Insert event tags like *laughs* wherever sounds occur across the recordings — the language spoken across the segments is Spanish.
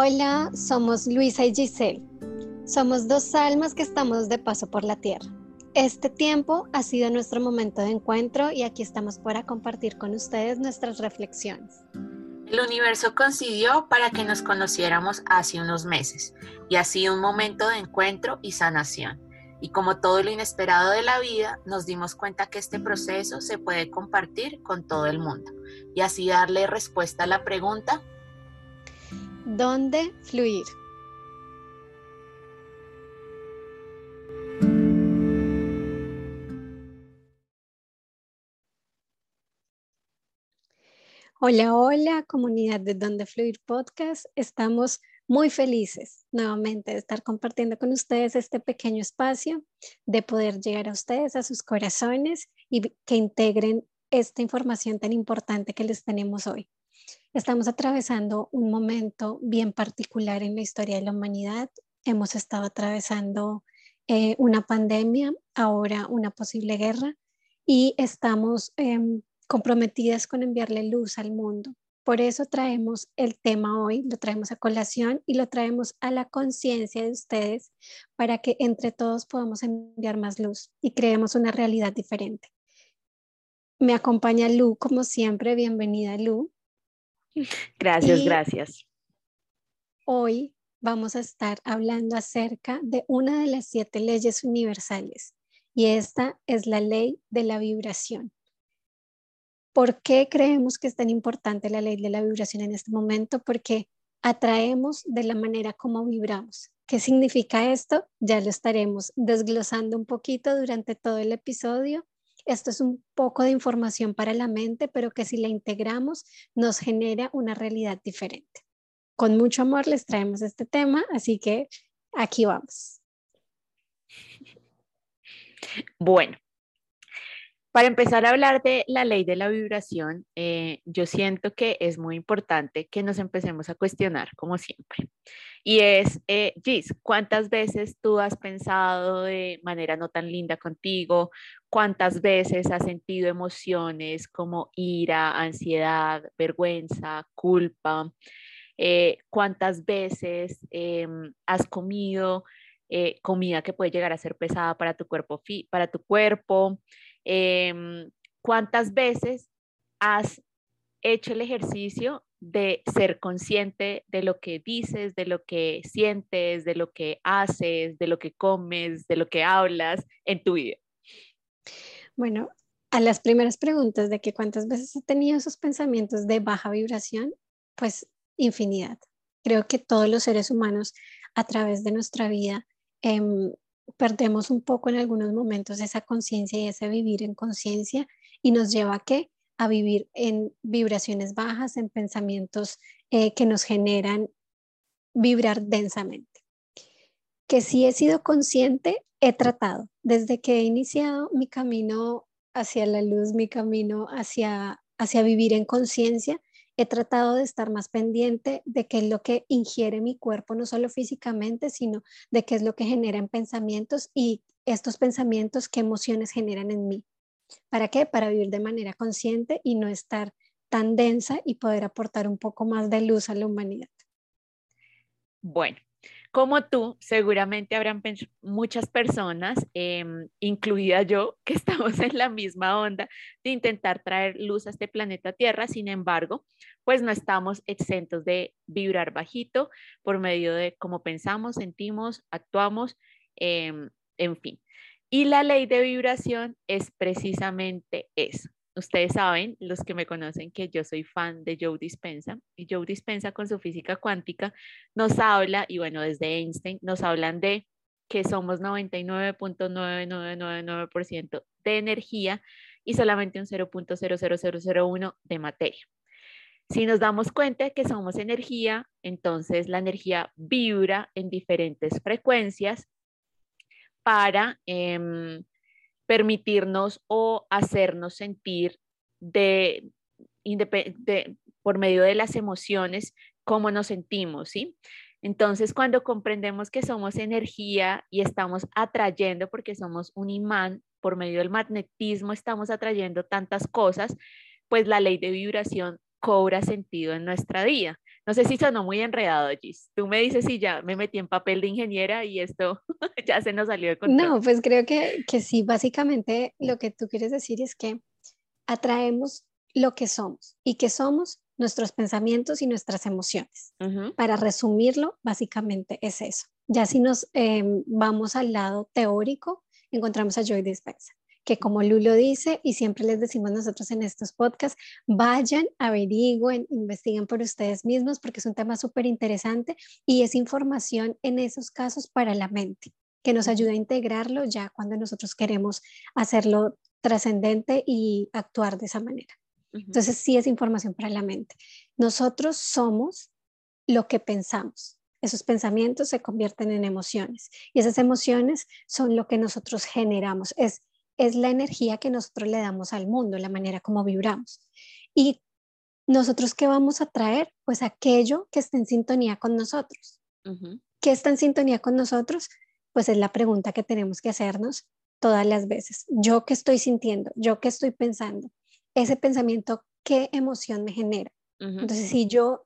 Hola, somos Luisa y Giselle. Somos dos almas que estamos de paso por la tierra. Este tiempo ha sido nuestro momento de encuentro y aquí estamos para compartir con ustedes nuestras reflexiones. El universo coincidió para que nos conociéramos hace unos meses y ha sido un momento de encuentro y sanación. Y como todo lo inesperado de la vida, nos dimos cuenta que este proceso se puede compartir con todo el mundo y así darle respuesta a la pregunta ¿Dónde fluir? Hola, hola, comunidad de Dónde Fluir Podcast. Estamos muy felices nuevamente de estar compartiendo con ustedes este pequeño espacio, de poder llegar a ustedes, a sus corazones y que integren esta información tan importante que les tenemos hoy. Estamos atravesando un momento bien particular en la historia de la humanidad. Hemos estado atravesando eh, una pandemia, ahora una posible guerra y estamos em, comprometidas con enviarle luz al mundo. Por eso traemos el tema hoy, lo traemos a colación y lo traemos a la conciencia de ustedes para que entre todos podamos enviar más luz y creemos una realidad diferente. Me acompaña Lu, como siempre. Bienvenida, Lu. Gracias, gracias. Hoy vamos a estar hablando acerca de una de las siete leyes universales y esta es la ley de la vibración. ¿Por qué creemos que es tan importante la ley de la vibración en este momento? Porque atraemos de la manera como vibramos. ¿Qué significa esto? Ya lo estaremos desglosando un poquito durante todo el episodio esto es un poco de información para la mente, pero que si la integramos nos genera una realidad diferente. Con mucho amor les traemos este tema, así que aquí vamos. Bueno, para empezar a hablar de la ley de la vibración, eh, yo siento que es muy importante que nos empecemos a cuestionar, como siempre. Y es, eh, Gis, ¿cuántas veces tú has pensado de manera no tan linda contigo? ¿Cuántas veces has sentido emociones como ira, ansiedad, vergüenza, culpa? Eh, ¿Cuántas veces em, has comido eh, comida que puede llegar a ser pesada para tu cuerpo? Para tu cuerpo? Em, ¿Cuántas veces has hecho el ejercicio de ser consciente de lo que dices, de lo que sientes, de lo que haces, de lo que comes, de lo que hablas en tu vida? Bueno, a las primeras preguntas de que cuántas veces he tenido esos pensamientos de baja vibración, pues infinidad. Creo que todos los seres humanos a través de nuestra vida em, perdemos un poco en algunos momentos esa conciencia y ese vivir en conciencia y nos lleva a qué? A vivir en vibraciones bajas, en pensamientos eh, que nos generan vibrar densamente. Que si he sido consciente, he tratado. Desde que he iniciado mi camino hacia la luz, mi camino hacia, hacia vivir en conciencia, he tratado de estar más pendiente de qué es lo que ingiere mi cuerpo, no solo físicamente, sino de qué es lo que genera en pensamientos y estos pensamientos, qué emociones generan en mí. ¿Para qué? Para vivir de manera consciente y no estar tan densa y poder aportar un poco más de luz a la humanidad. Bueno, como tú, seguramente habrán muchas personas, em, incluida yo, que *laughs* estamos en la misma onda de intentar traer luz a este planeta Tierra. Sin embargo, pues no estamos exentos de vibrar bajito por medio de cómo pensamos, sentimos, actuamos, em, en fin. Y la ley de vibración es precisamente eso, Ustedes saben, los que me conocen, que yo soy fan de Joe Dispensa y Joe Dispensa con su física cuántica nos habla, y bueno, desde Einstein nos hablan de que somos 99.9999% de energía y solamente un 0.00001 de materia. Si nos damos cuenta que somos energía, entonces la energía vibra en diferentes frecuencias para em, permitirnos o hacernos sentir de, por medio de las emociones cómo nos sentimos, ¿sí? Entonces, cuando comprendemos que somos energía y estamos atrayendo, porque somos un imán, por medio del magnetismo estamos atrayendo tantas cosas, pues la ley de vibración cobra sentido en nuestra vida. No sé si sonó muy enredado, Gis. Tú me dices si ya me metí en papel de ingeniera y esto *laughs* ya se nos salió de control. No, pues creo que, que sí, básicamente lo que tú quieres decir es que atraemos lo que somos y que somos nuestros pensamientos y nuestras emociones. Para resumirlo, básicamente es eso. Ya si nos em, vamos al lado teórico, encontramos a Joy Dispenza, que como Lulo dice, y siempre les decimos nosotros en estos podcasts, vayan, averigüen, investiguen por ustedes mismos, porque es un tema súper interesante y es información en esos casos para la mente, que nos ayuda a integrarlo ya cuando nosotros queremos hacerlo trascendente y actuar de esa manera. Entonces sí es información para la mente. Nosotros somos lo que pensamos. Esos pensamientos se convierten en emociones y esas emociones son lo que nosotros generamos. Es, es la energía que nosotros le damos al mundo, la manera como vibramos. Y nosotros qué vamos a traer? Pues aquello que esté en sintonía con nosotros. ¿Qué está en sintonía con nosotros? Pues es la pregunta que tenemos que hacernos todas las veces. Yo qué estoy sintiendo, yo qué estoy pensando, ese pensamiento, qué emoción me genera. Entonces, si yo,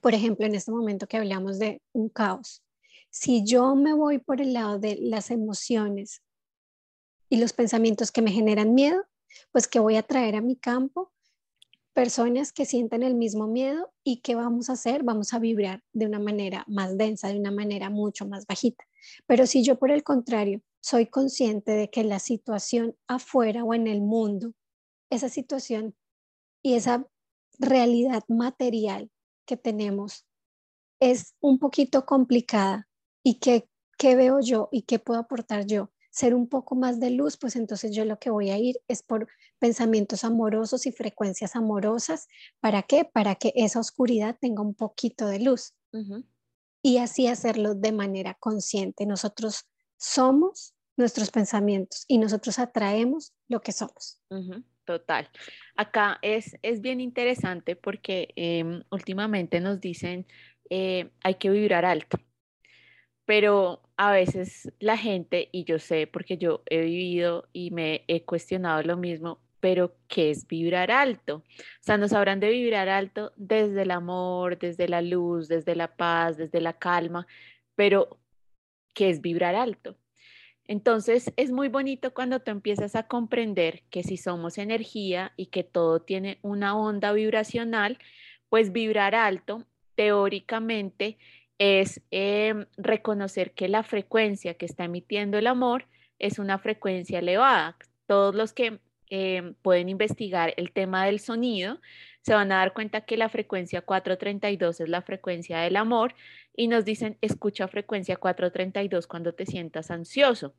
por ejemplo, en este momento que hablamos de un caos, si yo me voy por el lado de las emociones y los pensamientos que me generan miedo, pues que voy a traer a mi campo personas que sientan el mismo miedo y qué vamos a hacer, vamos a vibrar de una manera más densa, de una manera mucho más bajita. Pero si yo por el contrario soy consciente de que la situación afuera o en el mundo esa situación y esa realidad material que tenemos es un poquito complicada y que qué veo yo y qué puedo aportar yo ser un poco más de luz, pues entonces yo lo que voy a ir es por pensamientos amorosos y frecuencias amorosas. ¿Para qué? Para que esa oscuridad tenga un poquito de luz. Y así hacerlo de manera consciente. Nosotros somos nuestros pensamientos y nosotros atraemos lo que somos. Total. Acá es, es bien interesante porque em, últimamente nos dicen eh, hay que vibrar alto, pero a veces la gente, y yo sé porque yo he vivido y me he cuestionado lo mismo, pero ¿qué es vibrar alto? O sea, nos habrán de vibrar alto desde el amor, desde la luz, desde la paz, desde la calma, pero ¿qué es vibrar alto? Entonces es muy bonito cuando tú empiezas a comprender que si somos energía y que todo tiene una onda vibracional, pues vibrar alto teóricamente es em, reconocer que la frecuencia que está emitiendo el amor es una frecuencia elevada. Todos los que em, pueden investigar el tema del sonido se van a dar cuenta que la frecuencia 432 es la frecuencia del amor y nos dicen escucha frecuencia 432 cuando te sientas ansioso.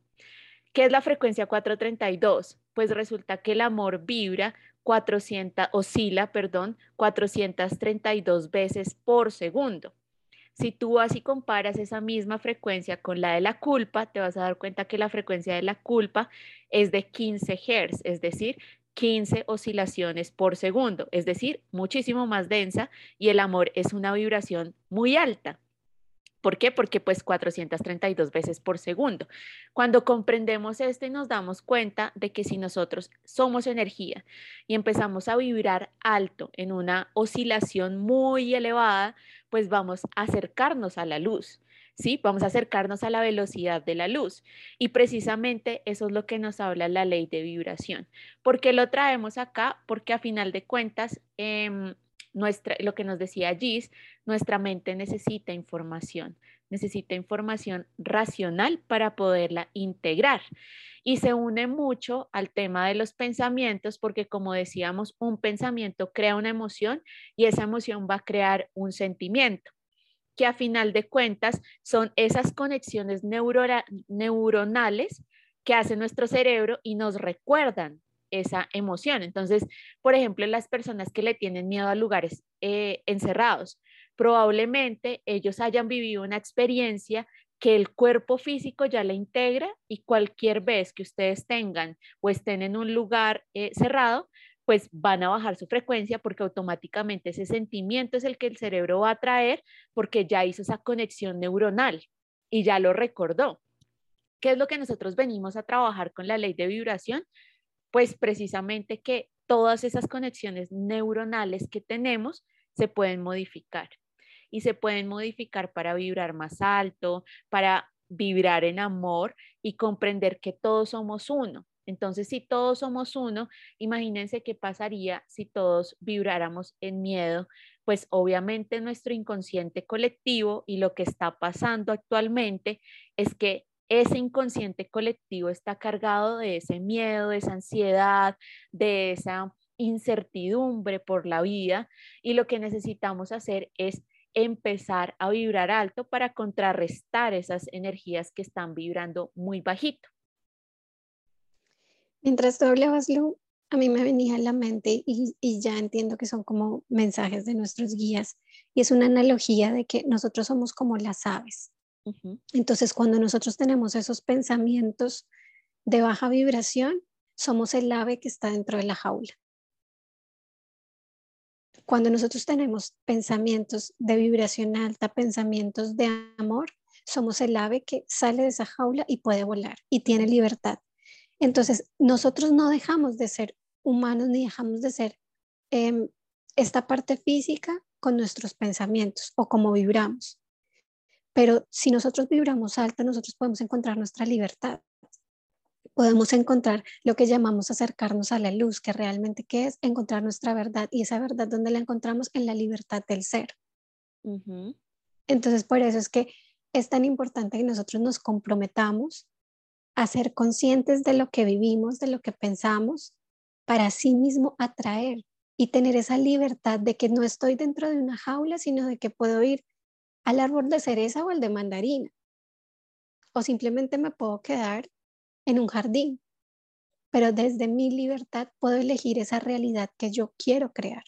¿Qué es la frecuencia 432? Pues resulta que el amor vibra 400, oscila, perdón, 432 veces por segundo. Si tú así comparas esa misma frecuencia con la de la culpa, te vas a dar cuenta que la frecuencia de la culpa es de 15 Hz, es decir, 15 oscilaciones por segundo, es decir, muchísimo más densa y el amor es una vibración muy alta. ¿Por qué? Porque pues 432 veces por segundo. Cuando comprendemos esto y nos damos cuenta de que si nosotros somos energía y empezamos a vibrar alto en una oscilación muy elevada, pues vamos a acercarnos a la luz. ¿sí? Vamos a acercarnos a la velocidad de la luz. Y precisamente eso es lo que nos habla la ley de vibración. ¿Por qué lo traemos acá? Porque a final de cuentas, em, nuestra, lo que nos decía Gis, nuestra mente necesita información, necesita información racional para poderla integrar. Y se une mucho al tema de los pensamientos porque, como decíamos, un pensamiento crea una emoción y esa emoción va a crear un sentimiento que a final de cuentas son esas conexiones neuronales que hace nuestro cerebro y nos recuerdan esa emoción. Entonces, por ejemplo, las personas que le tienen miedo a lugares eh, encerrados, probablemente ellos hayan vivido una experiencia que el cuerpo físico ya la integra y cualquier vez que ustedes tengan o estén en un lugar eh, cerrado, pues van a bajar su frecuencia porque automáticamente ese sentimiento es el que el cerebro va a traer porque ya hizo esa conexión neuronal y ya lo recordó. ¿Qué es lo que nosotros venimos a trabajar con la ley de vibración? Pues precisamente que todas esas conexiones neuronales que tenemos se pueden modificar. y se pueden modificar para vibrar más alto, para vibrar en amor y comprender que todos somos uno. Entonces, si todos somos uno, imagínense qué pasaría si todos vibráramos en miedo, pues obviamente nuestro inconsciente colectivo y lo que está pasando actualmente es que ese inconsciente colectivo está cargado de ese miedo, de esa ansiedad, de esa incertidumbre por la vida y lo que necesitamos hacer es empezar a vibrar alto para contrarrestar esas energías que están vibrando muy bajito. Mientras tú hablabas, Lu, a mí me venía a la mente y, ya entiendo que son como mensajes de nuestros guías y es una analogía de que nosotros somos como las aves. Entonces, cuando nosotros tenemos esos pensamientos de baja vibración, somos el ave que está dentro de la jaula. Cuando nosotros tenemos pensamientos de vibración alta, pensamientos de amor, somos el ave que sale de esa jaula y puede volar y tiene libertad. Entonces, nosotros no dejamos de ser humanos ni dejamos de ser em, esta parte física con nuestros pensamientos o como vibramos. Pero si nosotros vibramos alto, nosotros podemos encontrar nuestra libertad. Podemos encontrar lo que llamamos acercarnos a la luz, que realmente ¿qué es encontrar nuestra verdad y esa verdad donde la encontramos en la libertad del ser. Entonces, por eso es que es tan importante que nosotros nos comprometamos a ser conscientes de lo que vivimos, de lo que pensamos, para sí mismo atraer y tener esa libertad de que no estoy dentro de una jaula, sino de que puedo ir al árbol de cereza o al de mandarina. O simplemente me puedo quedar en un jardín, pero desde mi libertad puedo elegir esa realidad que yo quiero crear.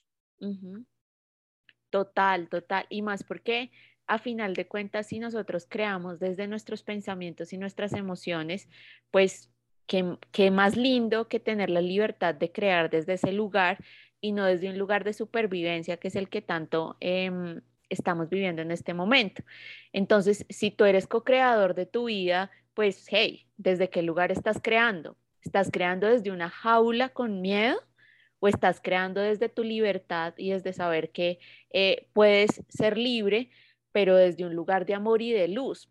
Total, total. Y más porque a final de cuentas, si nosotros creamos desde nuestros pensamientos y nuestras emociones, pues qué, más lindo que tener la libertad de crear desde ese lugar y no desde un lugar de supervivencia que es el que tanto em, estamos viviendo en este momento. Entonces, si tú eres co-creador de tu vida, pues, hey, ¿desde qué lugar estás creando? ¿Estás creando desde una jaula con miedo? ¿O estás creando desde tu libertad y desde saber que eh, puedes ser libre, pero desde un lugar de amor y de luz?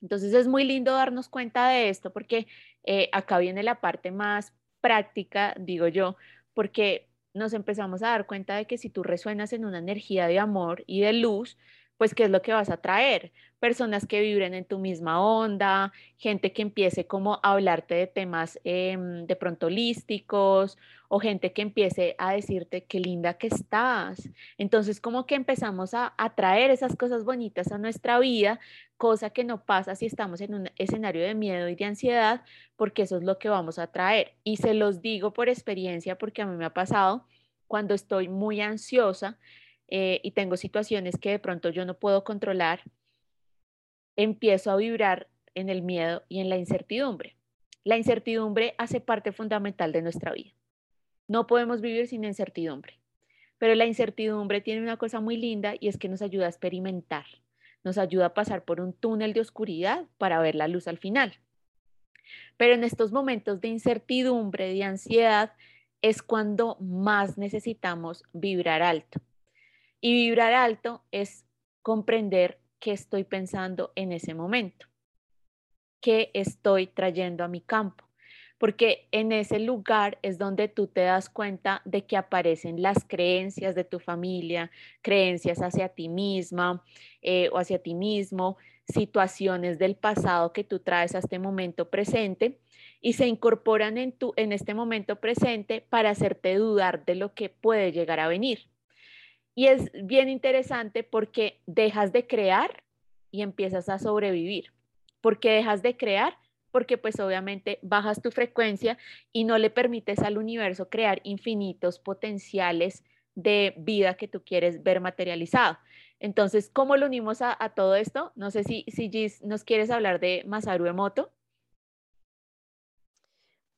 Entonces es muy lindo darnos cuenta de esto porque eh, acá viene la parte más práctica, digo yo, porque nos empezamos a dar cuenta de que si tú resuenas en una energía de amor y de luz, pues qué es lo que vas a traer. Personas que vibren en tu misma onda, gente que empiece como a hablarte de temas em, de pronto holísticos o gente que empiece a decirte qué linda que estás. Entonces como que empezamos a atraer esas cosas bonitas a nuestra vida, cosa que no pasa si estamos en un escenario de miedo y de ansiedad, porque eso es lo que vamos a traer. Y se los digo por experiencia porque a mí me ha pasado cuando estoy muy ansiosa eh, y tengo situaciones que de pronto yo no puedo controlar, empiezo a vibrar en el miedo y en la incertidumbre. La incertidumbre hace parte fundamental de nuestra vida. No podemos vivir sin incertidumbre, pero la incertidumbre tiene una cosa muy linda y es que nos ayuda a experimentar, nos ayuda a pasar por un túnel de oscuridad para ver la luz al final. Pero en estos momentos de incertidumbre, de ansiedad, es cuando más necesitamos vibrar alto. Y vibrar alto es comprender qué estoy pensando en ese momento, qué estoy trayendo a mi campo, porque en ese lugar es donde tú te das cuenta de que aparecen las creencias de tu familia, creencias hacia ti misma eh, o hacia ti mismo, situaciones del pasado que tú traes a este momento presente y se incorporan en, tu, en este momento presente para hacerte dudar de lo que puede llegar a venir. Y es bien interesante porque dejas de crear y empiezas a sobrevivir. ¿Por qué dejas de crear? Porque pues obviamente bajas tu frecuencia y no le permites al universo crear infinitos potenciales de vida que tú quieres ver materializado. Entonces, ¿cómo lo unimos a, todo esto? No sé si, si Gis nos quieres hablar de Masaru Emoto.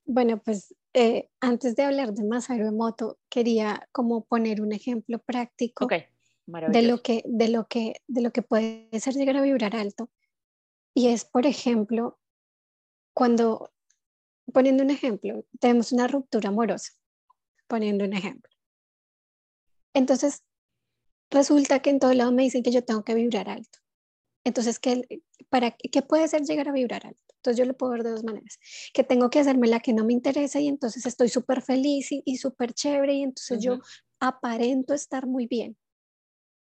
Bueno, pues eh, antes de hablar de Masaru Emoto, quería como poner un ejemplo práctico de, lo que, de, lo que, de lo que puede ser llegar a vibrar alto. Y es, por ejemplo, cuando, poniendo un ejemplo, tenemos una ruptura amorosa, poniendo un ejemplo. Entonces, resulta que en todo lado me dicen que yo tengo que vibrar alto. Entonces, ¿qué, para, ¿qué puede ser llegar a vibrar alto? Entonces yo lo puedo ver de dos maneras, que tengo que hacerme la que no me interesa y entonces estoy súper feliz y, súper chévere y entonces yo aparento estar muy bien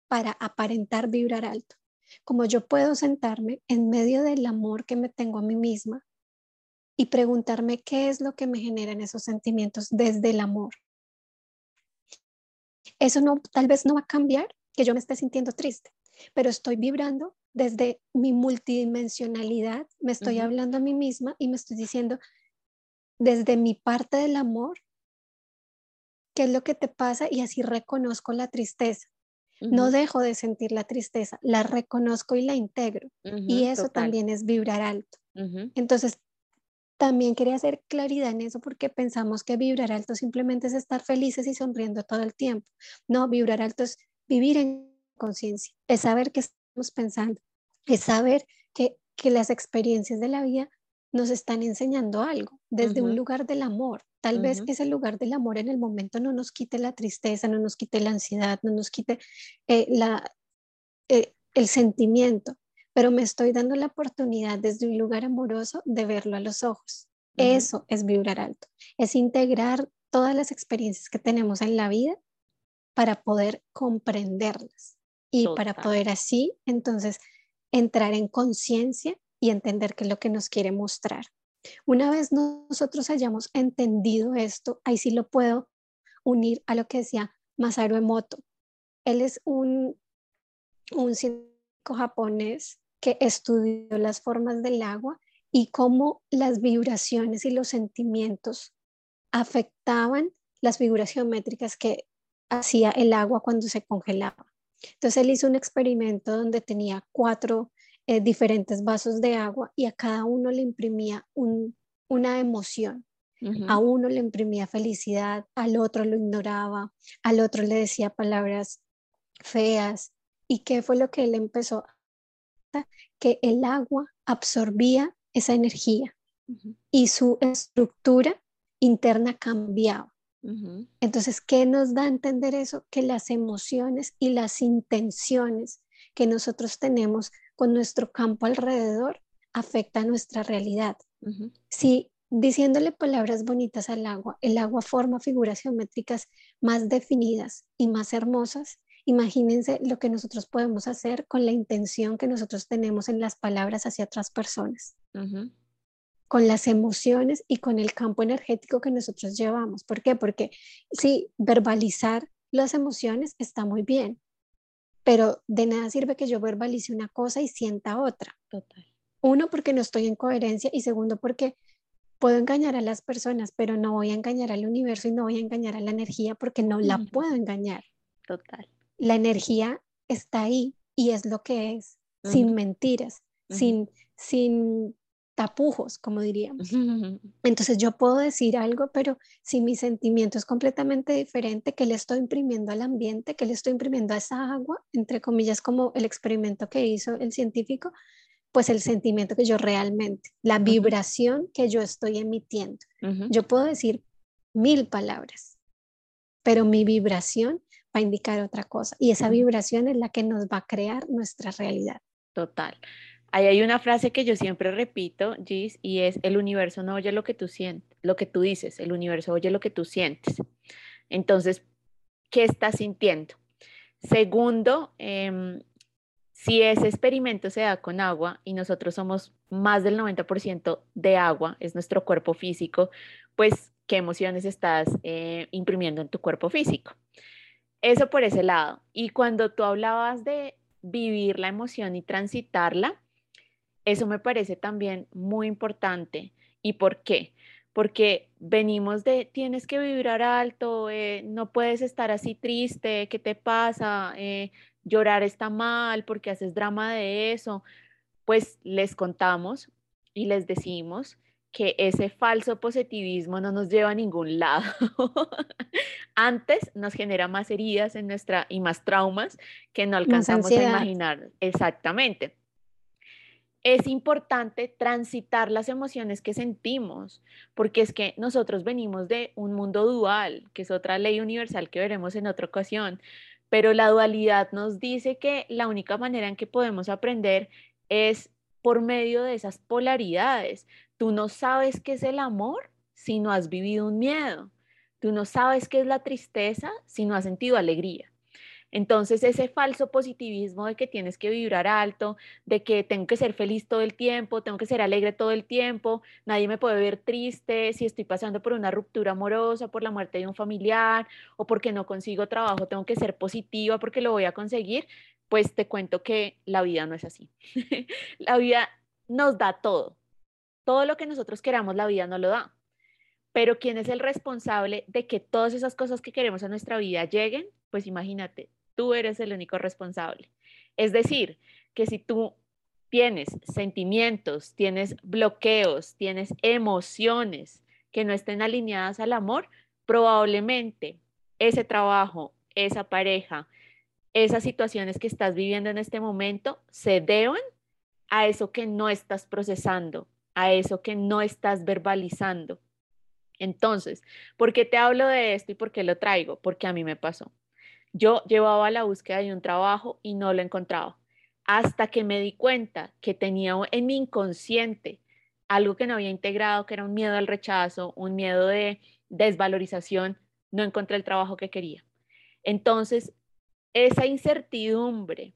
para aparentar vibrar alto. Como yo puedo sentarme en medio del amor que me tengo a mí misma y preguntarme qué es lo que me generan esos sentimientos desde el amor. Eso no, tal vez no va a cambiar que yo me esté sintiendo triste, pero estoy vibrando desde mi multidimensionalidad, me estoy hablando a mí misma y me estoy diciendo desde mi parte del amor, qué es lo que te pasa y así reconozco la tristeza. No dejo de sentir la tristeza, la reconozco y la integro. y eso también es vibrar alto. Entonces, también quería hacer claridad en eso porque pensamos que vibrar alto simplemente es estar felices y sonriendo todo el tiempo. No, vibrar alto es vivir en conciencia, es saber qué estamos pensando, es saber que, que las experiencias de la vida nos están enseñando algo desde un lugar del amor. Tal vez ese lugar del amor en el momento no nos quite la tristeza, no nos quite la ansiedad, no nos quite eh, la, eh, el sentimiento, pero me estoy dando la oportunidad desde un lugar amoroso de verlo a los ojos. Eso es vibrar alto, es integrar todas las experiencias que tenemos en la vida para poder comprenderlas y para poder así entonces entrar en conciencia y entender qué es lo que nos quiere mostrar. Una vez nosotros hayamos entendido esto, ahí sí lo puedo unir a lo que decía Masaru Emoto. Él es un, un científico japonés que estudió las formas del agua y cómo las vibraciones y los sentimientos afectaban las figuras geométricas que hacía el agua cuando se congelaba. Entonces él hizo un experimento donde tenía cuatro eh, diferentes vasos de agua y a cada uno le imprimía una emoción. A uno le imprimía felicidad, al otro lo ignoraba, al otro le decía palabras feas. ¿Y qué fue lo que él empezó que el agua absorbía esa energía y su estructura interna cambiaba. Entonces, ¿qué nos da a entender eso? Que las emociones y las intenciones que nosotros tenemos con nuestro campo alrededor afectan nuestra realidad. Si diciéndole palabras bonitas al agua, el agua forma figuras geométricas más definidas y más hermosas, Imagínense lo que nosotros podemos hacer con la intención que nosotros tenemos en las palabras hacia otras personas, con las emociones y con el campo energético que nosotros llevamos. ¿Por qué? Porque sí, verbalizar las emociones está muy bien, pero de nada sirve que yo verbalice una cosa y sienta otra. Total. Uno, porque no estoy en coherencia y segundo, porque puedo engañar a las personas, pero no voy a engañar al universo y no voy a engañar a la energía porque no la puedo engañar. Total la energía está ahí y es lo que es, sin mentiras, sin, sin tapujos, como diríamos. Entonces yo puedo decir algo, pero si mi sentimiento es completamente diferente, que le estoy imprimiendo al ambiente, que le estoy imprimiendo a esa agua, entre comillas, como el experimento que hizo el científico, pues el sentimiento que yo realmente, la vibración que yo estoy emitiendo. Yo puedo decir mil palabras, pero mi vibración va a indicar otra cosa. Y esa vibración es la que nos va a crear nuestra realidad. Total. Ahí hay una frase que yo siempre repito, Gis, y es el universo no oye lo que tú sientes, lo que tú dices, el universo oye lo que tú sientes. Entonces, ¿qué estás sintiendo? Segundo, em, si ese experimento se da con agua y nosotros somos más del 90% de agua, es nuestro cuerpo físico, pues, ¿qué emociones estás eh, imprimiendo en tu cuerpo físico? Eso por ese lado. Y cuando tú hablabas de vivir la emoción y transitarla, eso me parece también muy importante. ¿Y por qué? Porque venimos de, tienes que vibrar alto, eh, no puedes estar así triste, ¿qué te pasa? Eh, llorar está mal porque haces drama de eso. Pues les contamos y les decimos que ese falso positivismo no nos lleva a ningún lado. *laughs* Antes nos genera más heridas en nuestra y más traumas que no alcanzamos a imaginar exactamente. Es importante transitar las emociones que sentimos, porque es que nosotros venimos de un mundo dual, que es otra ley universal que veremos en otra ocasión, pero la dualidad nos dice que la única manera en que podemos aprender es por medio de esas polaridades. Tú no sabes qué es el amor si no has vivido un miedo. Tú no sabes qué es la tristeza si no has sentido alegría. Entonces, ese falso positivismo de que tienes que vibrar alto, de que tengo que ser feliz todo el tiempo, tengo que ser alegre todo el tiempo, nadie me puede ver triste si estoy pasando por una ruptura amorosa, por la muerte de un familiar o porque no consigo trabajo, tengo que ser positiva porque lo voy a conseguir, pues te cuento que la vida no es así. *laughs* la vida nos da todo. Todo lo que nosotros queramos, la vida no lo da. Pero ¿quién es el responsable de que todas esas cosas que queremos en nuestra vida lleguen? Pues imagínate, tú eres el único responsable. Es decir, que si tú tienes sentimientos, tienes bloqueos, tienes emociones que no estén alineadas al amor, probablemente ese trabajo, esa pareja, esas situaciones que estás viviendo en este momento se deban a eso que no estás procesando, a eso que no estás verbalizando. Entonces, ¿por qué te hablo de esto y por qué lo traigo? Porque a mí me pasó. Yo llevaba la búsqueda de un trabajo y no lo encontraba, hasta que me di cuenta que tenía en mi inconsciente algo que no había integrado, que era un miedo al rechazo, un miedo de desvalorización, no encontré el trabajo que quería. Entonces, esa incertidumbre,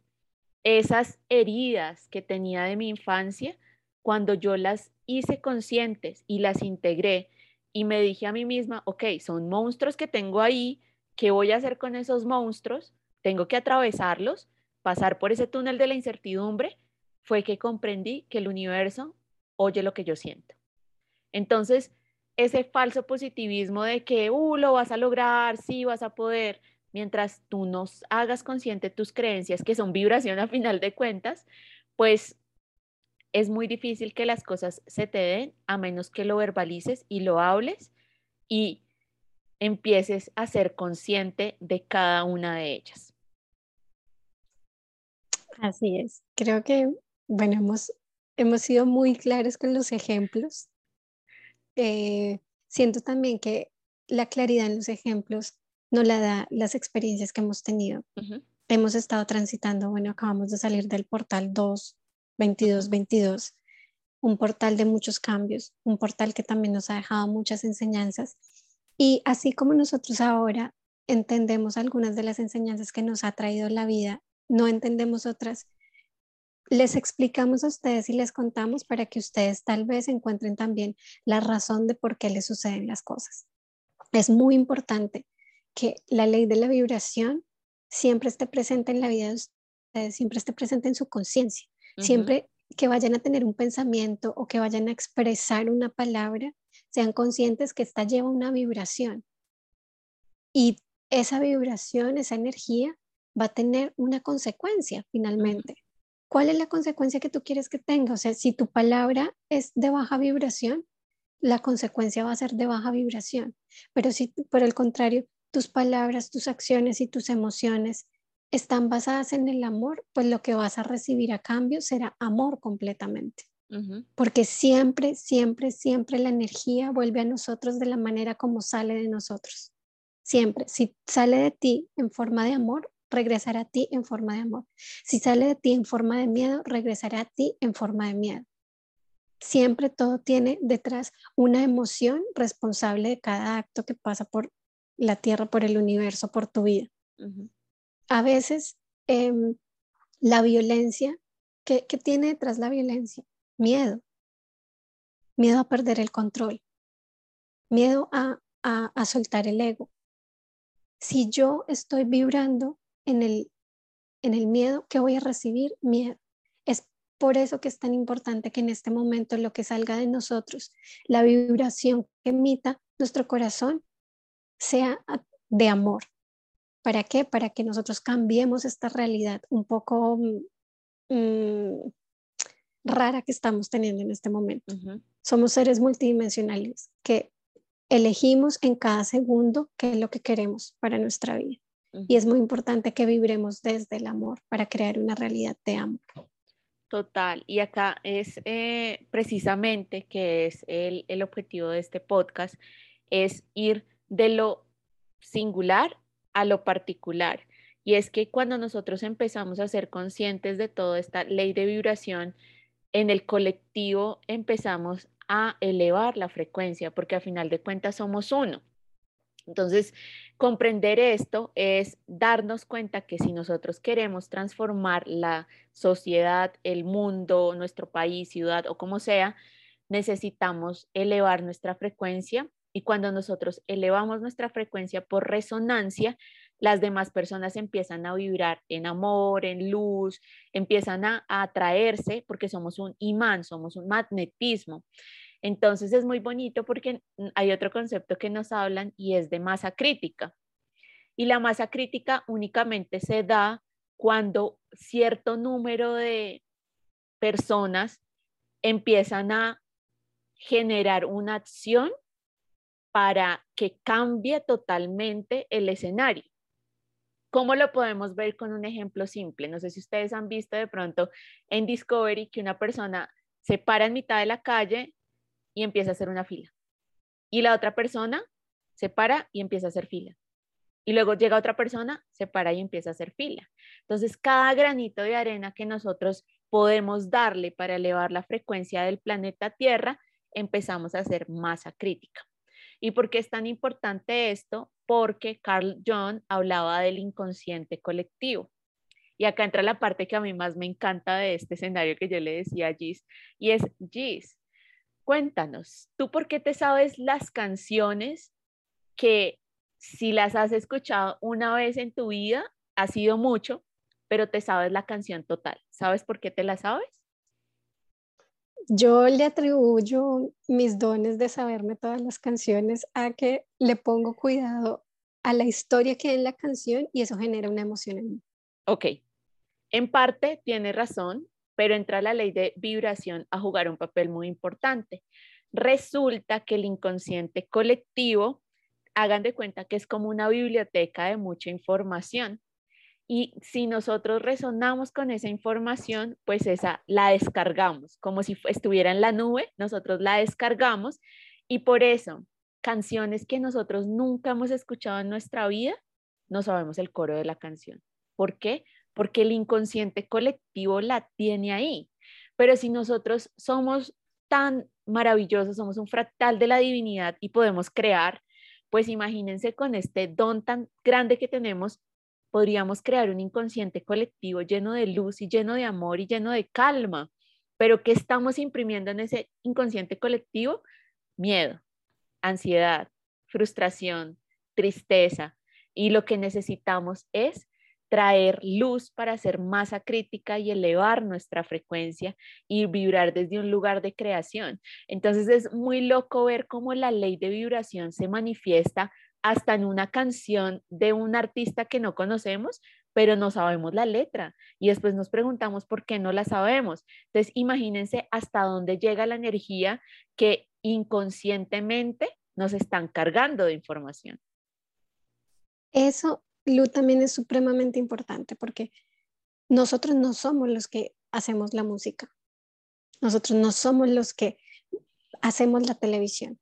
esas heridas que tenía de mi infancia, cuando yo las hice conscientes y las integré y me dije a mí misma, ok, son monstruos que tengo ahí, ¿Qué voy a hacer con esos monstruos? Tengo que atravesarlos, pasar por ese túnel de la incertidumbre. Fue que comprendí que el universo oye lo que yo siento. Entonces, ese falso positivismo de que, uh, lo vas a lograr, sí vas a poder, mientras tú no hagas consciente tus creencias, que son vibración a final de cuentas, pues es muy difícil que las cosas se te den a menos que lo verbalices y lo hables y empieces a ser consciente de cada una de ellas. Así es. Creo que, bueno, hemos, hemos sido muy claros con los ejemplos. Eh, siento también que la claridad en los ejemplos no la da las experiencias que hemos tenido. Hemos estado transitando, bueno, acabamos de salir del portal 2, 22, 22, un portal de muchos cambios, un portal que también nos ha dejado muchas enseñanzas y así como nosotros ahora entendemos algunas de las enseñanzas que nos ha traído la vida, no entendemos otras, les explicamos a ustedes y les contamos para que ustedes tal vez encuentren también la razón de por qué les suceden las cosas. Es muy importante que la ley de la vibración siempre esté presente en la vida de ustedes, siempre esté presente en su conciencia, siempre que vayan a tener un pensamiento o que vayan a expresar una palabra, sean conscientes que esta lleva una vibración y esa vibración, esa energía va a tener una consecuencia finalmente. ¿Cuál es la consecuencia que tú quieres que tenga? O sea, si tu palabra es de baja vibración, la consecuencia va a ser de baja vibración. Pero si por el contrario, tus palabras, tus acciones y tus emociones están basadas en el amor, pues lo que vas a recibir a cambio será amor completamente. Porque siempre, siempre, siempre la energía vuelve a nosotros de la manera como sale de nosotros. Siempre. Si sale de ti en forma de amor, regresará a ti en forma de amor. Si sale de ti en forma de miedo, regresará a ti en forma de miedo. Siempre todo tiene detrás una emoción responsable de cada acto que pasa por la tierra, por el universo, por tu vida. A veces em, la violencia, ¿qué, ¿qué tiene detrás la violencia? Miedo, miedo a perder el control, miedo a, a, soltar el ego. Si yo estoy vibrando en el, en el miedo, ¿qué voy a recibir? Miedo. Es por eso que es tan importante que en este momento lo que salga de nosotros, la vibración que emita nuestro corazón, sea de amor. ¿Para qué? Para que nosotros cambiemos esta realidad un poco mm, rara que estamos teniendo en este momento. Somos seres multidimensionales que elegimos en cada segundo qué es lo que queremos para nuestra vida. Y es muy importante que vibremos desde el amor para crear una realidad de amor. Total, y acá es eh, precisamente que es el, el objetivo de este podcast, es ir de lo singular a lo particular Y es que cuando nosotros empezamos a ser conscientes de toda esta ley de vibración, en el colectivo empezamos a elevar la frecuencia, porque a final de cuentas somos uno. Entonces, comprender esto es darnos cuenta que si nosotros queremos transformar la sociedad, el mundo, nuestro país, ciudad o como sea, necesitamos elevar nuestra frecuencia y cuando nosotros elevamos nuestra frecuencia por resonancia, las demás personas empiezan a vibrar en amor, en luz, empiezan a, atraerse porque somos un imán, somos un magnetismo. Entonces es muy bonito porque hay otro concepto que nos hablan y es de masa crítica. Y la masa crítica únicamente se da cuando cierto número de personas empiezan a generar una acción para que cambie totalmente el escenario. ¿Cómo lo podemos ver con un ejemplo simple? No sé si ustedes han visto de pronto en Discovery que una persona se para en mitad de la calle y empieza a hacer una fila. Y la otra persona se para y empieza a hacer fila. Y luego llega otra persona, se para y empieza a hacer fila. Entonces, cada granito de arena que nosotros podemos darle para elevar la frecuencia del planeta Tierra, empezamos a hacer masa crítica. ¿Y por qué es tan importante esto? Porque Carl Jung hablaba del inconsciente colectivo. Y acá entra la parte que a mí más me encanta de este escenario que yo le decía a Gis, y es Gis, cuéntanos, ¿tú por qué te sabes las canciones que si las has escuchado una vez en tu vida, ha sido mucho, pero te sabes la canción total? ¿Sabes por qué te la sabes? Yo le atribuyo mis dones de saberme todas las canciones a que le pongo cuidado a la historia que hay en la canción y eso genera una emoción en mí. Ok, en parte tiene razón, pero entra la ley de vibración a jugar un papel muy importante. Resulta que el inconsciente colectivo, hagan de cuenta que es como una biblioteca de mucha información. Y si nosotros resonamos con esa información, pues esa la descargamos, como si estuviera en la nube, nosotros la descargamos y por eso canciones que nosotros nunca hemos escuchado en nuestra vida, no sabemos el coro de la canción. ¿Por qué? Porque el inconsciente colectivo la tiene ahí. Pero si nosotros somos tan maravillosos, somos un fractal de la divinidad y podemos crear, pues imagínense con este don tan grande que tenemos, podríamos crear un inconsciente colectivo lleno de luz y lleno de amor y lleno de calma. Pero ¿qué estamos imprimiendo en ese inconsciente colectivo? Miedo, ansiedad, frustración, tristeza. Y lo que necesitamos es traer luz para hacer masa crítica y elevar nuestra frecuencia y vibrar desde un lugar de creación. Entonces es muy loco ver cómo la ley de vibración se manifiesta hasta en una canción de un artista que no conocemos, pero no sabemos la letra y después nos preguntamos por qué no la sabemos. Entonces, imagínense hasta dónde llega la energía que inconscientemente nos están cargando de información. Eso, Lu, también es supremamente importante porque nosotros no somos los que hacemos la música. Nosotros no somos los que hacemos la televisión.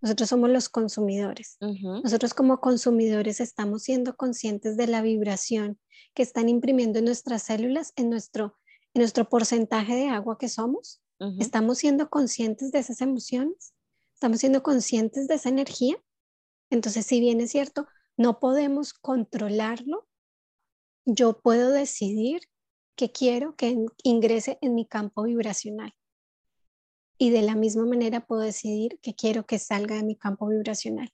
Nosotros somos los consumidores. Nosotros como consumidores estamos siendo conscientes de la vibración que están imprimiendo en nuestras células, en nuestro, en nuestro porcentaje de agua que somos. Estamos siendo conscientes de esas emociones. Estamos siendo conscientes de esa energía. Entonces, si bien es cierto, no podemos controlarlo, yo puedo decidir que quiero que ingrese en mi campo vibracional y de la misma manera puedo decidir que quiero que salga de mi campo vibracional,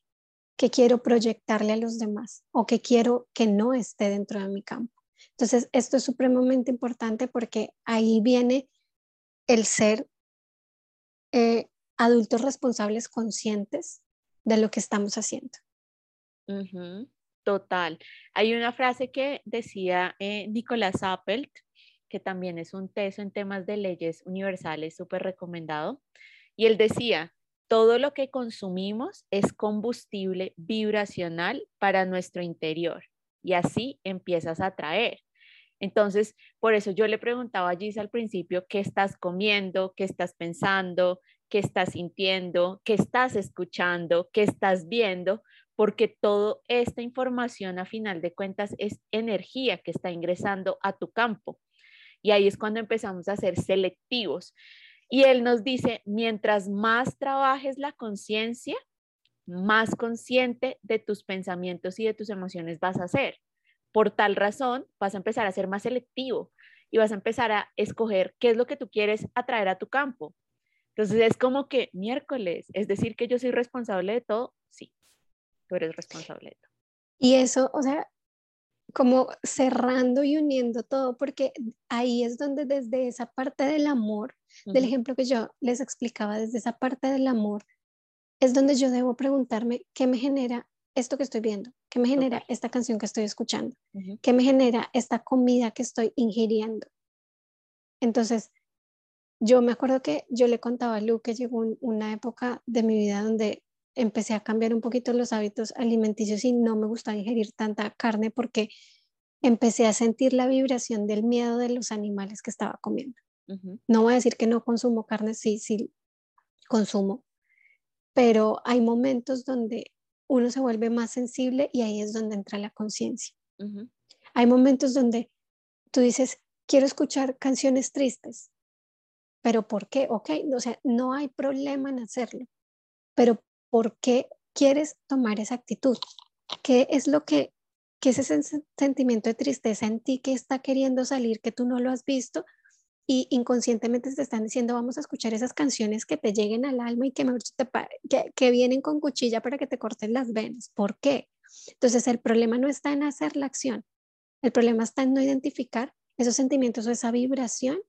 que quiero proyectarle a los demás o que quiero que no esté dentro de mi campo. Entonces, esto es supremamente importante porque ahí viene el ser eh, adultos responsables conscientes de lo que estamos haciendo. Total. Hay una frase que decía eh, Nicolás Appelt, que también es un teso en temas de leyes universales súper recomendado. Y él decía, todo lo que consumimos es combustible vibracional para nuestro interior y así empiezas a atraer. Entonces, por eso yo le preguntaba a Gis al principio, ¿qué estás comiendo? ¿Qué estás pensando? ¿Qué estás sintiendo? ¿Qué estás escuchando? ¿Qué estás viendo? porque toda esta información a final de cuentas es energía que está ingresando a tu campo. Y ahí es cuando empezamos a ser selectivos. Y él nos dice, mientras más trabajes la conciencia, más consciente de tus pensamientos y de tus emociones vas a ser. Por tal razón, vas a empezar a ser más selectivo y vas a empezar a escoger qué es lo que tú quieres atraer a tu campo. Entonces es como que miércoles, es decir, que yo soy responsable de todo, sí, tú eres responsable de todo. Y eso, o sea, como cerrando y uniendo todo, porque ahí es donde desde esa parte del amor, del ejemplo que yo les explicaba, desde esa parte del amor, es donde yo debo preguntarme qué me genera esto que estoy viendo, qué me genera esta canción que estoy escuchando, qué me genera esta comida que estoy ingiriendo. Entonces, yo me acuerdo que yo le contaba a Lu que llegó una época de mi vida donde empecé a cambiar un poquito los hábitos alimenticios y no me gustaba ingerir tanta carne porque empecé a sentir la vibración del miedo de los animales que estaba comiendo. No voy a decir que no consumo carne, sí, sí consumo, pero hay momentos donde uno se vuelve más sensible y ahí es donde entra la conciencia. Hay momentos donde tú dices, quiero escuchar canciones tristes, pero ¿por qué? Ok, o sea, no hay problema en hacerlo, pero ¿por qué quieres tomar esa actitud? ¿Qué es lo que, qué es ese sentimiento de tristeza en ti que está queriendo salir, que tú no lo has visto? y inconscientemente te están diciendo vamos a escuchar esas canciones que te lleguen al alma y que, que, que vienen con cuchilla para que te corten las venas. ¿Por qué? Entonces el problema no está en hacer la acción, el problema está en no identificar esos sentimientos o esa vibración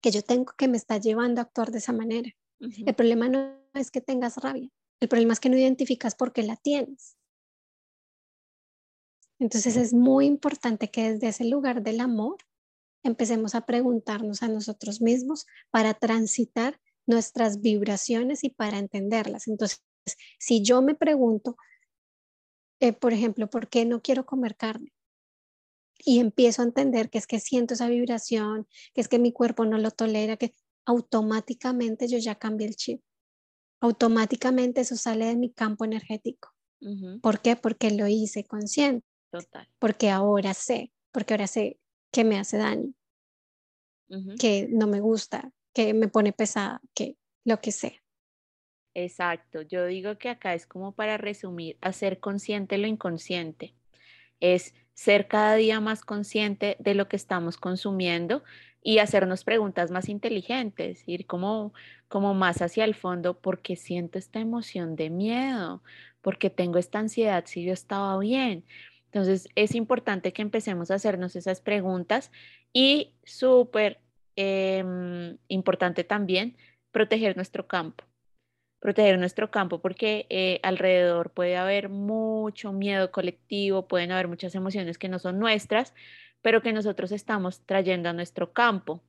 que yo tengo que me está llevando a actuar de esa manera. El problema no es que tengas rabia, el problema es que no identificas por qué la tienes. Entonces es muy importante que desde ese lugar del amor empecemos a preguntarnos a nosotros mismos para transitar nuestras vibraciones y para entenderlas. Entonces, si yo me pregunto, eh, por ejemplo, ¿por qué no quiero comer carne? Y empiezo a entender que es que siento esa vibración, que es que mi cuerpo no lo tolera, que automáticamente yo ya cambié el chip. Automáticamente eso sale de mi campo energético. ¿Por qué? Porque lo hice consciente. Total. Porque ahora sé, porque ahora sé que me hace daño, que no me gusta, que me pone pesada, que lo que sea. Exacto, yo digo que acá es como para resumir, hacer consciente lo inconsciente, es ser cada día más consciente de lo que estamos consumiendo y hacernos preguntas más inteligentes, ir como, como más hacia el fondo, porque siento esta emoción de miedo, porque tengo esta ansiedad si yo estaba bien, entonces, es importante que empecemos a hacernos esas preguntas y súper em, importante también proteger nuestro campo. Proteger nuestro campo porque eh, alrededor puede haber mucho miedo colectivo, pueden haber muchas emociones que no son nuestras, pero que nosotros estamos trayendo a nuestro campo.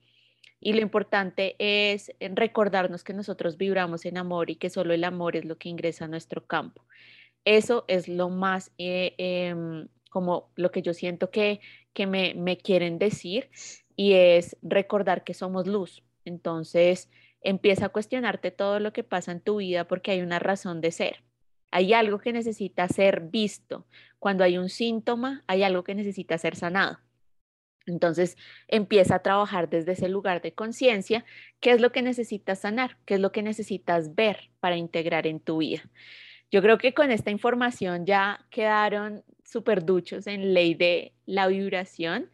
Y lo importante es recordarnos que nosotros vibramos en amor y que solo el amor es lo que ingresa a nuestro campo. Eso es lo más, eh, em, como lo que yo siento que, que me, me quieren decir y es recordar que somos luz. Entonces, empieza a cuestionarte todo lo que pasa en tu vida porque hay una razón de ser. Hay algo que necesita ser visto. Cuando hay un síntoma, hay algo que necesita ser sanado. Entonces empieza a trabajar desde ese lugar de conciencia, qué es lo que necesitas sanar, qué es lo que necesitas ver para integrar en tu vida. Yo creo que con esta información ya quedaron súper duchos en ley de la vibración.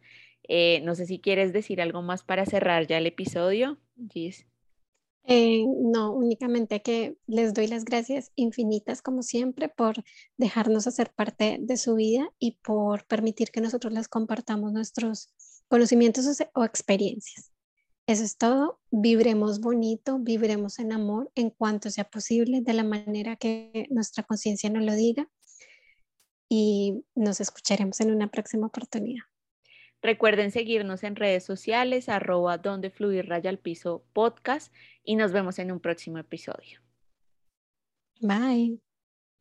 Eh, no sé si quieres decir algo más para cerrar ya el episodio, Gis. Eh, no, únicamente que les doy las gracias infinitas como siempre por dejarnos hacer parte de su vida y por permitir que nosotros les compartamos nuestros conocimientos o experiencias. Eso es todo. Vibremos bonito, vibremos en amor en cuanto sea posible, de la manera que nuestra conciencia nos lo diga. Y nos escucharemos en una próxima oportunidad. Recuerden seguirnos en redes sociales, arroba donde fluir raya al piso podcast y nos vemos en un próximo episodio. Bye.